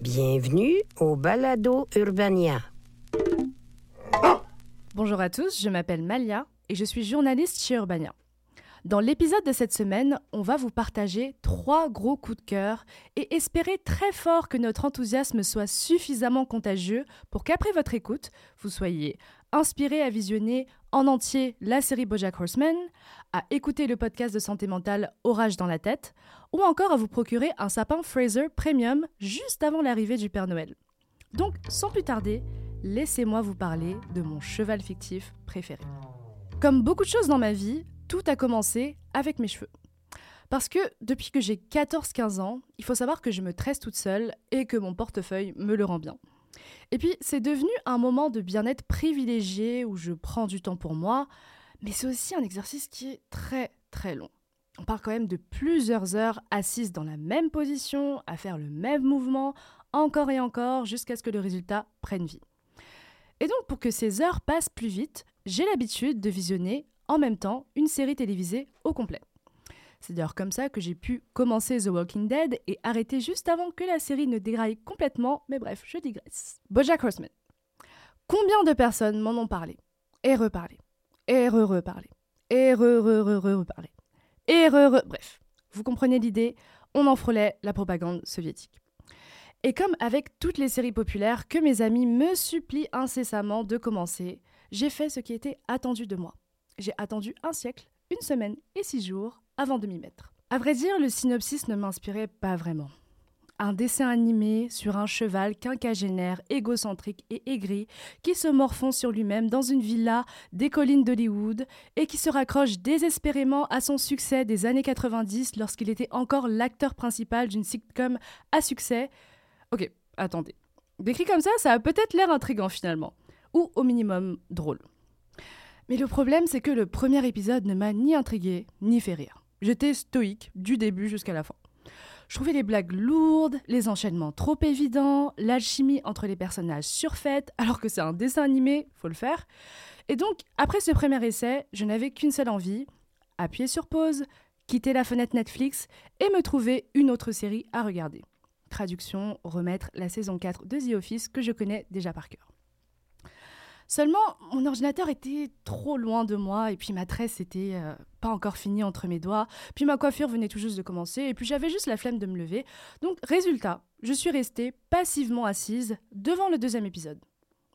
Bienvenue au Balado Urbania. Bonjour à tous, je m'appelle Malia et je suis journaliste chez Urbania. Dans l'épisode de cette semaine, on va vous partager trois gros coups de cœur et espérer très fort que notre enthousiasme soit suffisamment contagieux pour qu'après votre écoute, vous soyez inspiré à visionner en entier la série Bojack Horseman, à écouter le podcast de santé mentale Orage dans la tête, ou encore à vous procurer un sapin Fraser Premium juste avant l'arrivée du Père Noël. Donc, sans plus tarder, laissez-moi vous parler de mon cheval fictif préféré. Comme beaucoup de choses dans ma vie, tout a commencé avec mes cheveux. Parce que depuis que j'ai 14-15 ans, il faut savoir que je me tresse toute seule et que mon portefeuille me le rend bien. Et puis, c'est devenu un moment de bien-être privilégié où je prends du temps pour moi, mais c'est aussi un exercice qui est très très long. On parle quand même de plusieurs heures assises dans la même position, à faire le même mouvement, encore et encore, jusqu'à ce que le résultat prenne vie. Et donc, pour que ces heures passent plus vite, j'ai l'habitude de visionner en même temps une série télévisée au complet. C'est d'ailleurs comme ça que j'ai pu commencer The Walking Dead et arrêter juste avant que la série ne dégraille complètement, mais bref, je digresse. Bojack Horseman. Combien de personnes m'en ont parlé Et reparlé. Et re-reparlé. Et re-re-re-reparlé. Et. Bref, vous comprenez l'idée, on en frôlait la propagande soviétique. Et comme avec toutes les séries populaires que mes amis me supplient incessamment de commencer, j'ai fait ce qui était attendu de moi. J'ai attendu un siècle, une semaine et six jours avant de m'y mettre. À vrai dire, le synopsis ne m'inspirait pas vraiment. Un dessin animé sur un cheval quinquagénaire, égocentrique et aigri, qui se morfond sur lui-même dans une villa des collines d'Hollywood et qui se raccroche désespérément à son succès des années 90 lorsqu'il était encore l'acteur principal d'une sitcom à succès. Ok, attendez. Décrit comme ça, ça a peut-être l'air intrigant finalement, ou au minimum drôle. Mais le problème, c'est que le premier épisode ne m'a ni intrigué, ni fait rire. J'étais stoïque du début jusqu'à la fin. Je trouvais les blagues lourdes, les enchaînements trop évidents, l'alchimie entre les personnages surfaite, alors que c'est un dessin animé, faut le faire. Et donc, après ce premier essai, je n'avais qu'une seule envie appuyer sur pause, quitter la fenêtre Netflix et me trouver une autre série à regarder. Traduction, remettre la saison 4 de The Office que je connais déjà par cœur. Seulement, mon ordinateur était trop loin de moi et puis ma tresse était euh, pas encore finie entre mes doigts. Puis ma coiffure venait tout juste de commencer et puis j'avais juste la flemme de me lever. Donc, résultat, je suis restée passivement assise devant le deuxième épisode.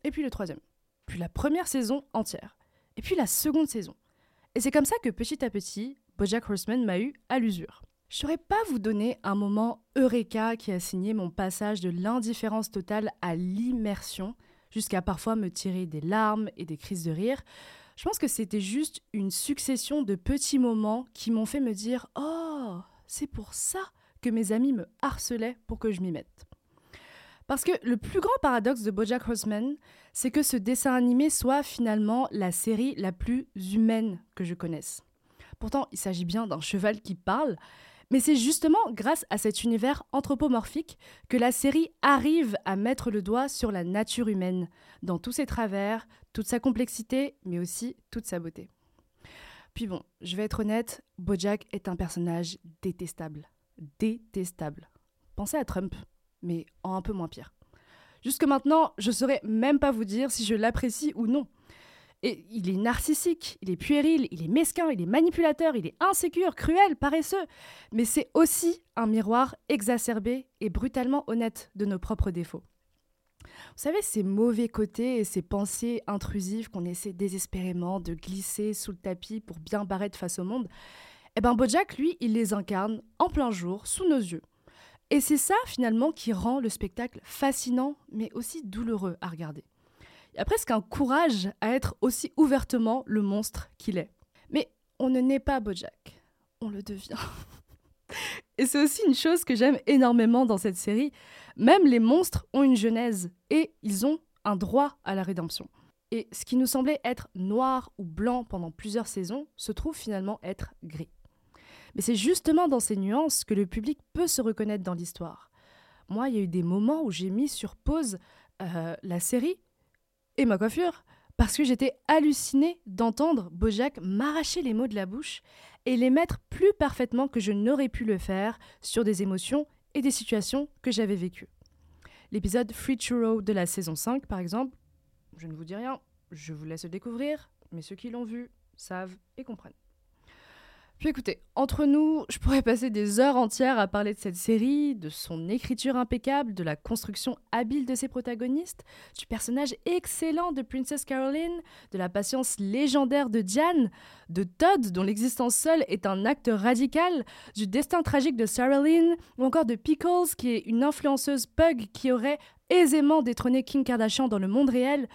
Et puis le troisième. Puis la première saison entière. Et puis la seconde saison. Et c'est comme ça que petit à petit, Bojack Horseman m'a eu à l'usure. Je saurais pas vous donner un moment eureka qui a signé mon passage de l'indifférence totale à l'immersion jusqu'à parfois me tirer des larmes et des crises de rire. Je pense que c'était juste une succession de petits moments qui m'ont fait me dire Oh, c'est pour ça que mes amis me harcelaient pour que je m'y mette. Parce que le plus grand paradoxe de Bojack Horseman, c'est que ce dessin animé soit finalement la série la plus humaine que je connaisse. Pourtant, il s'agit bien d'un cheval qui parle, mais c'est justement grâce à cet univers anthropomorphique que la série arrive à mettre le doigt sur la nature humaine, dans tous ses travers, toute sa complexité, mais aussi toute sa beauté. Puis bon, je vais être honnête, Bojack est un personnage détestable. Détestable. Pensez à Trump, mais en un peu moins pire. Jusque maintenant, je saurais même pas vous dire si je l'apprécie ou non. Il est narcissique, il est puéril, il est mesquin, il est manipulateur, il est insécure, cruel, paresseux. Mais c'est aussi un miroir exacerbé et brutalement honnête de nos propres défauts. Vous savez, ces mauvais côtés et ces pensées intrusives qu'on essaie désespérément de glisser sous le tapis pour bien paraître face au monde, eh ben Bojack, lui, il les incarne en plein jour, sous nos yeux. Et c'est ça, finalement, qui rend le spectacle fascinant, mais aussi douloureux à regarder. Il y a presque un courage à être aussi ouvertement le monstre qu'il est. Mais on ne naît pas Bojack, on le devient. Et c'est aussi une chose que j'aime énormément dans cette série. Même les monstres ont une genèse et ils ont un droit à la rédemption. Et ce qui nous semblait être noir ou blanc pendant plusieurs saisons se trouve finalement être gris. Mais c'est justement dans ces nuances que le public peut se reconnaître dans l'histoire. Moi, il y a eu des moments où j'ai mis sur pause euh, la série et ma coiffure parce que j'étais hallucinée d'entendre Bojack m'arracher les mots de la bouche et les mettre plus parfaitement que je n'aurais pu le faire sur des émotions et des situations que j'avais vécues. L'épisode Free Churro de la saison 5, par exemple, je ne vous dis rien, je vous laisse le découvrir, mais ceux qui l'ont vu savent et comprennent. Écoutez, entre nous, je pourrais passer des heures entières à parler de cette série, de son écriture impeccable, de la construction habile de ses protagonistes, du personnage excellent de Princess Caroline, de la patience légendaire de Diane, de Todd dont l'existence seule est un acte radical, du destin tragique de Sarah Lynn, ou encore de Pickles qui est une influenceuse pug qui aurait aisément détrôné Kim Kardashian dans le monde réel.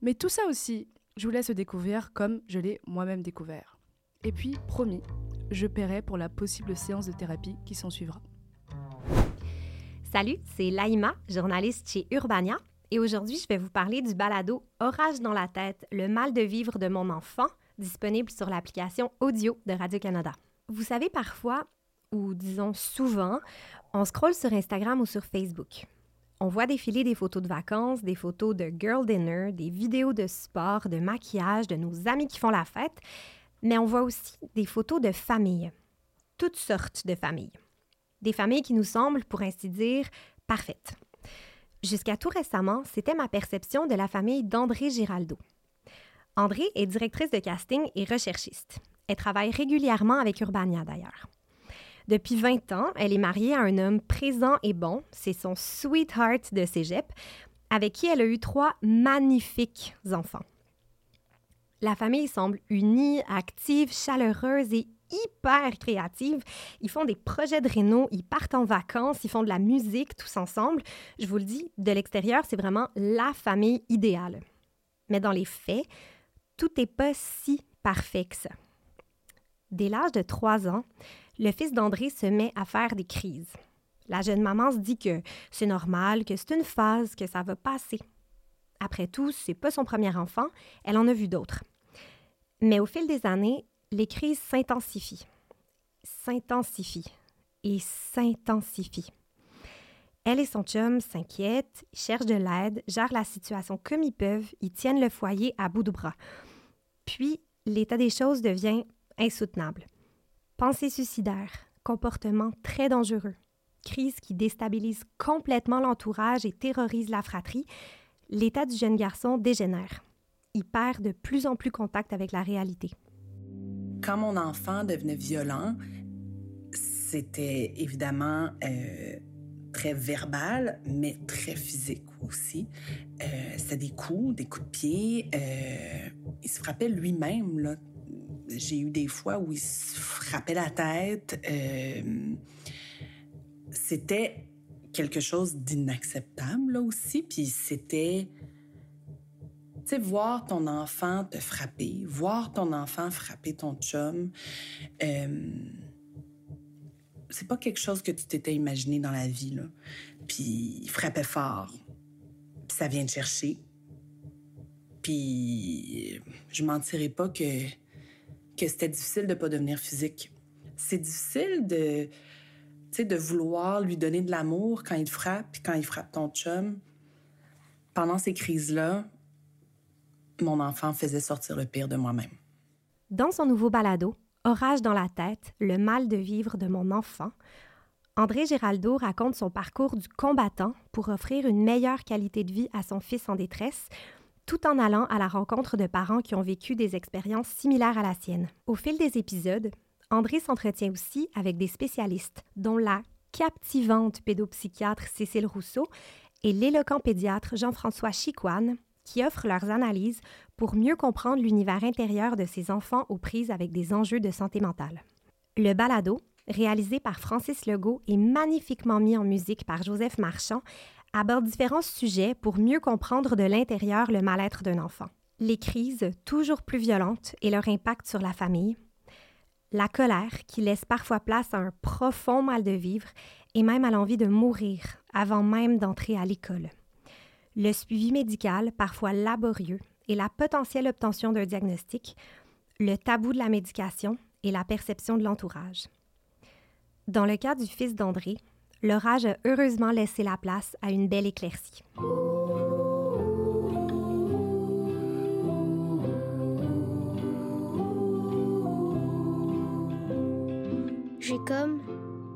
Mais tout ça aussi, je vous laisse découvrir comme je l'ai moi-même découvert. Et puis, promis, je paierai pour la possible séance de thérapie qui s'en suivra. Salut, c'est Laïma, journaliste chez Urbania, et aujourd'hui, je vais vous parler du balado Orage dans la tête, le mal de vivre de mon enfant, disponible sur l'application audio de Radio-Canada. Vous savez, parfois, ou disons souvent, on scrolle sur Instagram ou sur Facebook. On voit défiler des photos de vacances, des photos de girl dinner, des vidéos de sport, de maquillage, de nos amis qui font la fête, mais on voit aussi des photos de familles, toutes sortes de familles. Des familles qui nous semblent, pour ainsi dire, parfaites. Jusqu'à tout récemment, c'était ma perception de la famille d'André Giraldo. André est directrice de casting et recherchiste. Elle travaille régulièrement avec Urbania d'ailleurs. Depuis 20 ans, elle est mariée à un homme présent et bon, c'est son sweetheart de cégep, avec qui elle a eu trois magnifiques enfants. La famille semble unie, active, chaleureuse et hyper créative. Ils font des projets de réno, ils partent en vacances, ils font de la musique tous ensemble. Je vous le dis, de l'extérieur, c'est vraiment la famille idéale. Mais dans les faits, tout n'est pas si parfait que ça. Dès l'âge de 3 ans, le fils d'André se met à faire des crises. La jeune maman se dit que c'est normal, que c'est une phase, que ça va passer. Après tout, c'est pas son premier enfant, elle en a vu d'autres. Mais au fil des années, les crises s'intensifient, s'intensifient et s'intensifient. Elle et son chum s'inquiètent, cherchent de l'aide, gèrent la situation comme ils peuvent, ils tiennent le foyer à bout de bras. Puis, l'état des choses devient insoutenable. Pensée suicidaire, comportement très dangereux, crise qui déstabilise complètement l'entourage et terrorise la fratrie, l'état du jeune garçon dégénère il perd de plus en plus contact avec la réalité. Quand mon enfant devenait violent, c'était évidemment euh, très verbal, mais très physique aussi. Euh, c'était des coups, des coups de pied. Euh, il se frappait lui-même. J'ai eu des fois où il se frappait la tête. c'était quelque chose d'inacceptable aussi. Puis c'était tu sais, voir ton enfant te frapper, voir ton enfant frapper ton chum, euh, c'est pas quelque chose que tu t'étais imaginé dans la vie, là. Puis il frappait fort, puis ça vient te chercher. Puis je mentirais pas que, que c'était difficile de pas devenir physique. C'est difficile de, de vouloir lui donner de l'amour quand il frappe, puis quand il frappe ton chum. Pendant ces crises-là, mon enfant faisait sortir le pire de moi-même. Dans son nouveau balado, Orage dans la tête, le mal de vivre de mon enfant, André Giraldo raconte son parcours du combattant pour offrir une meilleure qualité de vie à son fils en détresse, tout en allant à la rencontre de parents qui ont vécu des expériences similaires à la sienne. Au fil des épisodes, André s'entretient aussi avec des spécialistes, dont la captivante pédopsychiatre Cécile Rousseau et l'éloquent pédiatre Jean-François Chicoine, qui offrent leurs analyses pour mieux comprendre l'univers intérieur de ces enfants aux prises avec des enjeux de santé mentale. Le balado, réalisé par Francis Legault et magnifiquement mis en musique par Joseph Marchand, aborde différents sujets pour mieux comprendre de l'intérieur le mal-être d'un enfant. Les crises toujours plus violentes et leur impact sur la famille, la colère qui laisse parfois place à un profond mal de vivre et même à l'envie de mourir avant même d'entrer à l'école. Le suivi médical, parfois laborieux, et la potentielle obtention d'un diagnostic, le tabou de la médication et la perception de l'entourage. Dans le cas du fils d'André, l'orage a heureusement laissé la place à une belle éclaircie. J'ai comme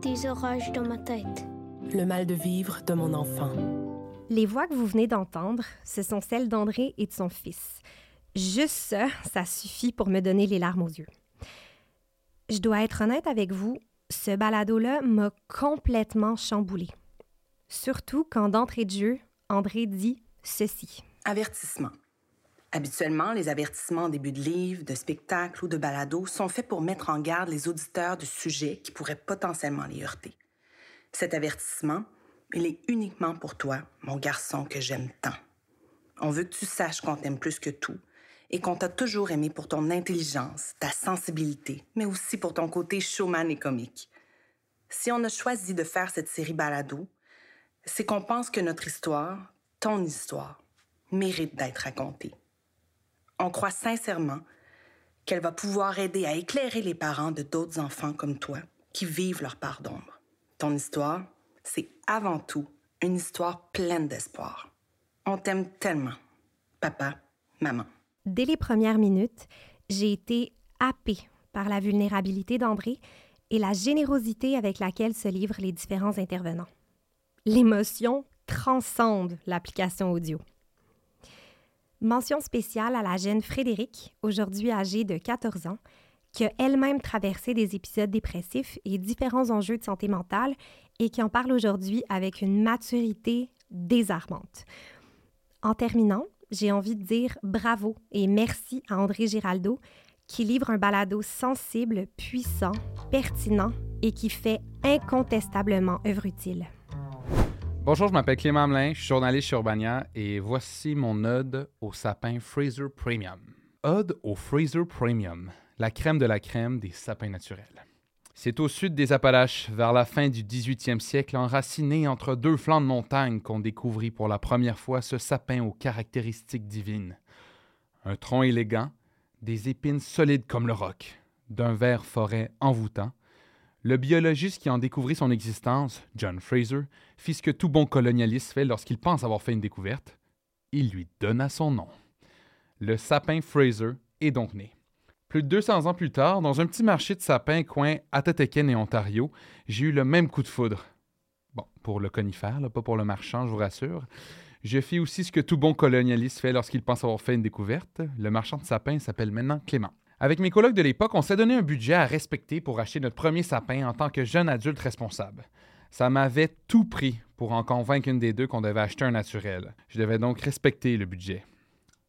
des orages dans ma tête. Le mal de vivre de mon enfant. Les voix que vous venez d'entendre, ce sont celles d'André et de son fils. Juste ça, ça suffit pour me donner les larmes aux yeux. Je dois être honnête avec vous, ce balado-là m'a complètement chamboulé. Surtout quand d'entrée de jeu, André dit ceci. Avertissement. Habituellement, les avertissements en début de livre, de spectacle ou de balado sont faits pour mettre en garde les auditeurs du sujet qui pourrait potentiellement les heurter. Cet avertissement, il est uniquement pour toi, mon garçon que j'aime tant. On veut que tu saches qu'on t'aime plus que tout et qu'on t'a toujours aimé pour ton intelligence, ta sensibilité, mais aussi pour ton côté showman et comique. Si on a choisi de faire cette série balado, c'est qu'on pense que notre histoire, ton histoire, mérite d'être racontée on croit sincèrement qu'elle va pouvoir aider à éclairer les parents de d'autres enfants comme toi qui vivent leur part d'ombre. Ton histoire, c'est avant tout une histoire pleine d'espoir. On t'aime tellement, papa, maman. Dès les premières minutes, j'ai été happée par la vulnérabilité d'André et la générosité avec laquelle se livrent les différents intervenants. L'émotion transcende l'application audio. Mention spéciale à la jeune Frédérique, aujourd'hui âgée de 14 ans, qui a elle-même traversé des épisodes dépressifs et différents enjeux de santé mentale et qui en parle aujourd'hui avec une maturité désarmante. En terminant, j'ai envie de dire bravo et merci à André Giraldo qui livre un balado sensible, puissant, pertinent et qui fait incontestablement œuvre utile. Bonjour, je m'appelle Clément Hamelin, je suis journaliste chez Urbania et voici mon ode au sapin Fraser Premium. Ode au Fraser Premium, la crème de la crème des sapins naturels. C'est au sud des Appalaches, vers la fin du 18e siècle, enraciné entre deux flancs de montagne, qu'on découvrit pour la première fois ce sapin aux caractéristiques divines. Un tronc élégant, des épines solides comme le roc, d'un vert forêt envoûtant, le biologiste qui en découvrit son existence, John Fraser, fit ce que tout bon colonialiste fait lorsqu'il pense avoir fait une découverte. Il lui donna son nom. Le sapin Fraser est donc né. Plus de 200 ans plus tard, dans un petit marché de sapins coin Atoteken et Ontario, j'ai eu le même coup de foudre. Bon, pour le conifère, pas pour le marchand, je vous rassure. Je fis aussi ce que tout bon colonialiste fait lorsqu'il pense avoir fait une découverte. Le marchand de sapins s'appelle maintenant Clément. Avec mes collègues de l'époque, on s'est donné un budget à respecter pour acheter notre premier sapin en tant que jeune adulte responsable. Ça m'avait tout pris pour en convaincre une des deux qu'on devait acheter un naturel. Je devais donc respecter le budget.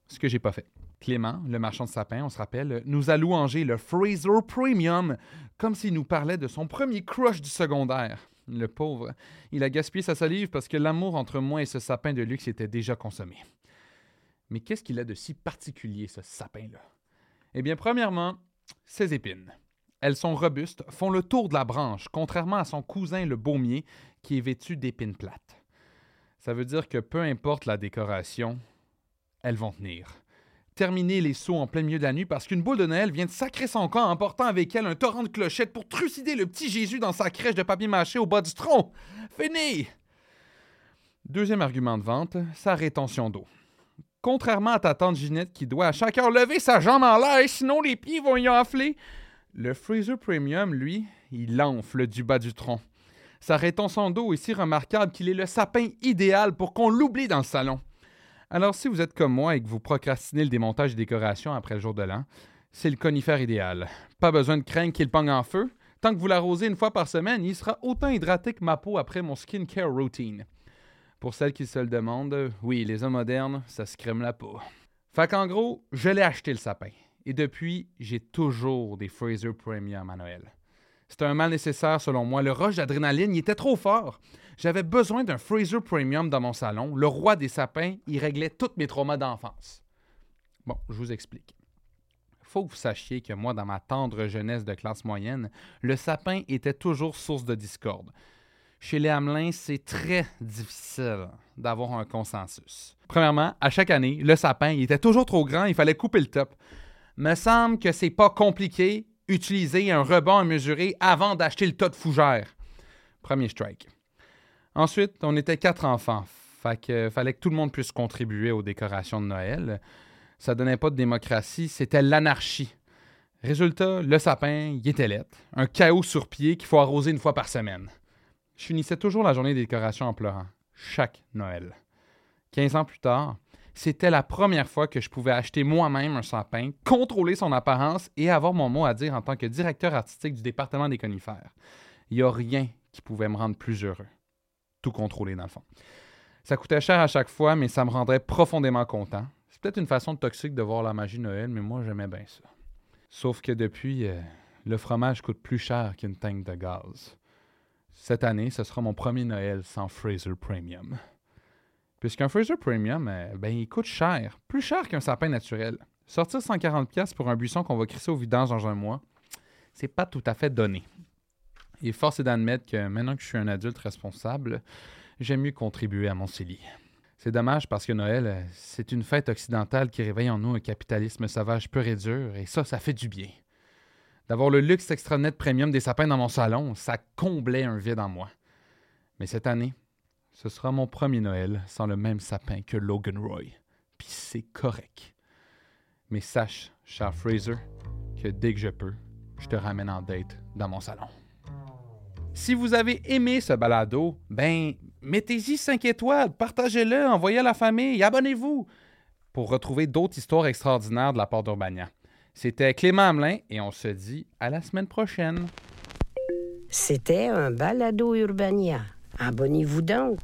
Ce que j'ai pas fait. Clément, le marchand de sapins, on se rappelle, nous a louangé le Fraser Premium comme s'il nous parlait de son premier crush du secondaire. Le pauvre, il a gaspillé sa salive parce que l'amour entre moi et ce sapin de luxe était déjà consommé. Mais qu'est-ce qu'il a de si particulier, ce sapin-là? Eh bien, premièrement, ses épines. Elles sont robustes, font le tour de la branche, contrairement à son cousin le baumier, qui est vêtu d'épines plates. Ça veut dire que peu importe la décoration, elles vont tenir. Terminer les sauts en plein milieu de la nuit parce qu'une boule de Noël vient de sacrer son camp en emportant avec elle un torrent de clochettes pour trucider le petit Jésus dans sa crèche de papier mâché au bas du tronc. Fini! Deuxième argument de vente, sa rétention d'eau. Contrairement à ta tante Ginette qui doit à chaque heure lever sa jambe en l'air, sinon les pieds vont y enfler, le Freezer Premium, lui, il enfle du bas du tronc. Sa rétention d'eau est si remarquable qu'il est le sapin idéal pour qu'on l'oublie dans le salon. Alors si vous êtes comme moi et que vous procrastinez le démontage des décorations après le jour de l'an, c'est le conifère idéal. Pas besoin de craindre qu'il pogne en feu. Tant que vous l'arrosez une fois par semaine, il sera autant hydraté que ma peau après mon skincare routine. Pour celles qui se le demandent, oui, les hommes modernes, ça se crème la peau. Fait qu'en gros, je l'ai acheté le sapin. Et depuis, j'ai toujours des Fraser Premium à Noël. C'était un mal nécessaire selon moi. Le rush d'adrénaline, il était trop fort. J'avais besoin d'un Fraser Premium dans mon salon. Le roi des sapins, il réglait tous mes traumas d'enfance. Bon, je vous explique. faut que vous sachiez que moi, dans ma tendre jeunesse de classe moyenne, le sapin était toujours source de discorde. Chez les Hamelins, c'est très difficile d'avoir un consensus. Premièrement, à chaque année, le sapin était toujours trop grand, il fallait couper le top. Me semble que c'est pas compliqué utiliser un rebond à mesurer avant d'acheter le tas de fougères. Premier strike. Ensuite, on était quatre enfants. Fait que fallait que tout le monde puisse contribuer aux décorations de Noël. Ça donnait pas de démocratie, c'était l'anarchie. Résultat, le sapin, il était lettre. Un chaos sur pied qu'il faut arroser une fois par semaine. Je finissais toujours la journée des décorations en pleurant. Chaque Noël. 15 ans plus tard, c'était la première fois que je pouvais acheter moi-même un sapin, contrôler son apparence et avoir mon mot à dire en tant que directeur artistique du département des conifères. Il n'y a rien qui pouvait me rendre plus heureux. Tout contrôler, dans le fond. Ça coûtait cher à chaque fois, mais ça me rendrait profondément content. C'est peut-être une façon toxique de voir la magie Noël, mais moi, j'aimais bien ça. Sauf que depuis, euh, le fromage coûte plus cher qu'une tank de gaz. Cette année, ce sera mon premier Noël sans Fraser Premium. Puisqu'un Fraser Premium, euh, ben, il coûte cher, plus cher qu'un sapin naturel. Sortir 140$ pour un buisson qu'on va crisser au vidange dans un mois, c'est pas tout à fait donné. Et force est d'admettre que maintenant que je suis un adulte responsable, j'aime mieux contribuer à mon CELI. C'est dommage parce que Noël, euh, c'est une fête occidentale qui réveille en nous un capitalisme sauvage pur et dur, et ça, ça fait du bien. D'avoir le luxe extranet premium des sapins dans mon salon, ça comblait un vide en moi. Mais cette année, ce sera mon premier Noël sans le même sapin que Logan Roy. Puis c'est correct. Mais sache, cher Fraser, que dès que je peux, je te ramène en date dans mon salon. Si vous avez aimé ce balado, ben, mettez-y 5 étoiles, partagez-le, envoyez à la famille, abonnez-vous pour retrouver d'autres histoires extraordinaires de la part d'Urbania. C'était Clément Hamelin et on se dit à la semaine prochaine. C'était un balado Urbania. Abonnez-vous donc.